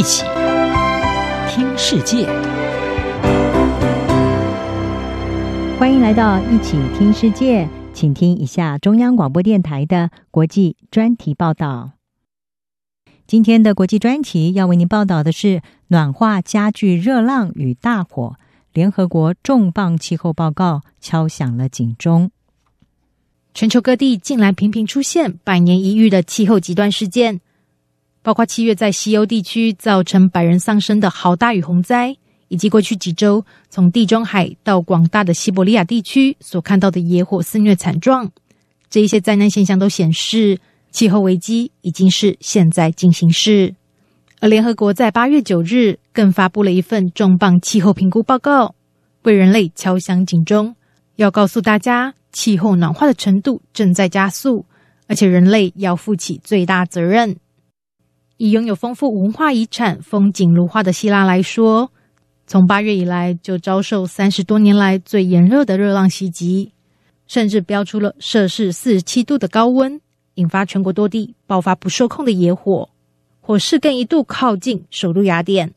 一起听世界，欢迎来到一起听世界，请听一下中央广播电台的国际专题报道。今天的国际专题要为您报道的是暖化加剧热浪与大火，联合国重磅气候报告敲响了警钟。全球各地近来频频出现百年一遇的气候极端事件。包括七月在西欧地区造成百人丧生的豪大雨洪灾，以及过去几周从地中海到广大的西伯利亚地区所看到的野火肆虐惨状，这一些灾难现象都显示气候危机已经是现在进行式。而联合国在八月九日更发布了一份重磅气候评估报告，为人类敲响警钟，要告诉大家气候暖化的程度正在加速，而且人类要负起最大责任。以拥有丰富文化遗产、风景如画的希腊来说，从八月以来就遭受三十多年来最炎热的热浪袭击，甚至飙出了摄氏四十七度的高温，引发全国多地爆发不受控的野火，火势更一度靠近首都雅典。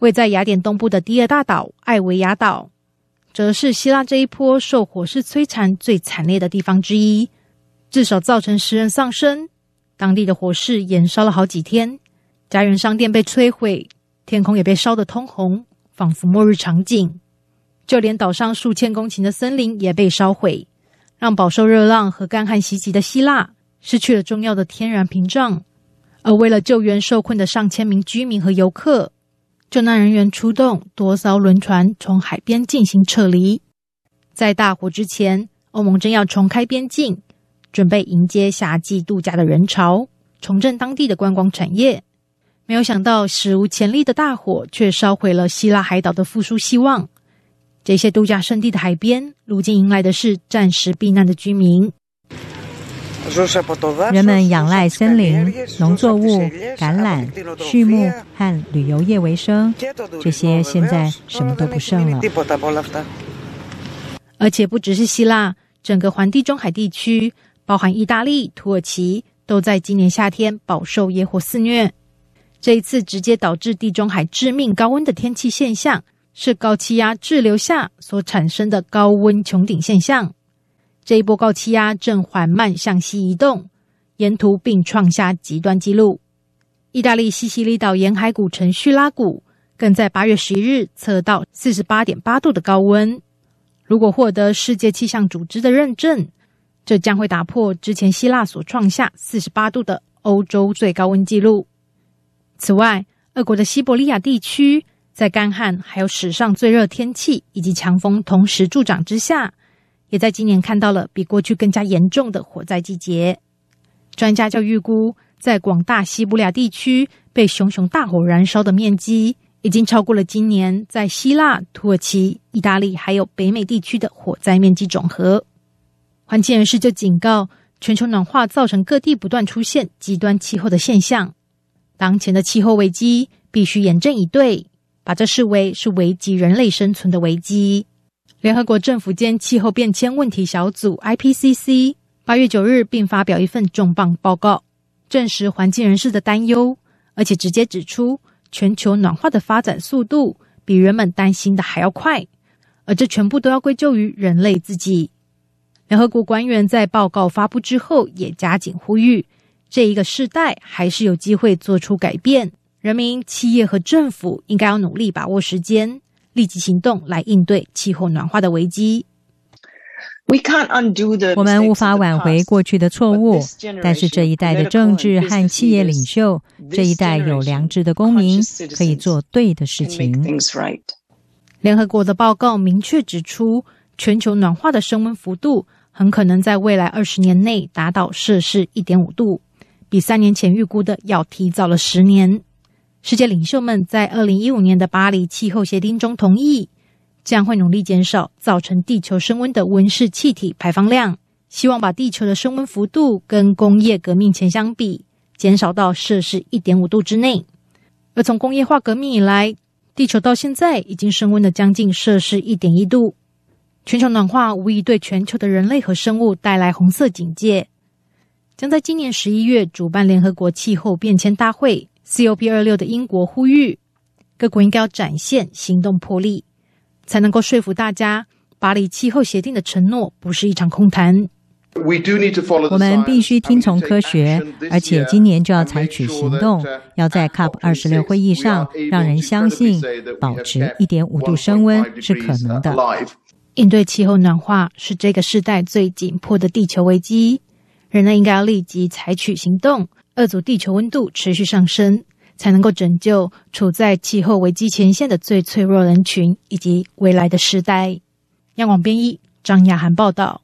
位在雅典东部的第二大岛艾维亚岛，则是希腊这一波受火势摧残最惨烈的地方之一，至少造成十人丧生。当地的火势延烧了好几天，家园商店被摧毁，天空也被烧得通红，仿佛末日场景。就连岛上数千公顷的森林也被烧毁，让饱受热浪和干旱袭击的希腊失去了重要的天然屏障。而为了救援受困的上千名居民和游客，救难人员出动多艘轮船从海边进行撤离。在大火之前，欧盟正要重开边境。准备迎接夏季度假的人潮，重振当地的观光产业。没有想到，史无前例的大火却烧毁了希腊海岛的复苏希望。这些度假胜地的海边，如今迎来的是暂时避难的居民。人们仰赖森林、农作物、橄榄、畜牧和旅游业为生，这些现在什么都不剩了。而且不只是希腊，整个环地中海地区。包含意大利、土耳其都在今年夏天饱受野火肆虐。这一次直接导致地中海致命高温的天气现象，是高气压滞留下所产生的高温穹顶现象。这一波高气压正缓慢向西移动，沿途并创下极端纪录。意大利西西里岛沿海古城叙拉古更在八月十一日测到四十八点八度的高温。如果获得世界气象组织的认证，这将会打破之前希腊所创下四十八度的欧洲最高温纪录。此外，俄国的西伯利亚地区在干旱、还有史上最热天气以及强风同时助长之下，也在今年看到了比过去更加严重的火灾季节。专家就预估，在广大西伯利亚地区被熊熊大火燃烧的面积，已经超过了今年在希腊、土耳其、意大利还有北美地区的火灾面积总和。环境人士就警告，全球暖化造成各地不断出现极端气候的现象。当前的气候危机必须严阵以对，把这视为是危及人类生存的危机。联合国政府间气候变迁问题小组 （IPCC） 八月九日并发表一份重磅报告，证实环境人士的担忧，而且直接指出全球暖化的发展速度比人们担心的还要快，而这全部都要归咎于人类自己。联合国官员在报告发布之后，也加紧呼吁，这一个世代还是有机会做出改变。人民、企业和政府应该要努力把握时间，立即行动来应对气候暖化的危机。We can't undo the 我们无法挽回过去的错误，但是这一代的政治和企业领袖，这一代有良知的公民，可以做对的事情。联合国的报告明确指出，全球暖化的升温幅度很可能在未来二十年内达到摄氏一点五度，比三年前预估的要提早了十年。世界领袖们在二零一五年的巴黎气候协定中同意，将会努力减少造成地球升温的温室气体排放量，希望把地球的升温幅度跟工业革命前相比，减少到摄氏一点五度之内。而从工业化革命以来，地球到现在已经升温了将近摄氏一点一度。全球暖化无疑对全球的人类和生物带来红色警戒，将在今年十一月主办联合国气候变迁大会，COP 二六的英国呼吁，各国应该要展现行动魄力，才能够说服大家，巴黎气候协定的承诺不是一场空谈。我们必须听从科学，而且今年就要采取行动，要在 COP 二十六会议上让人相信，保持一点五度升温是可能的。应对气候暖化是这个时代最紧迫的地球危机，人类应该要立即采取行动，遏阻地球温度持续上升，才能够拯救处在气候危机前线的最脆弱人群以及未来的时代。央广编译张雅涵报道。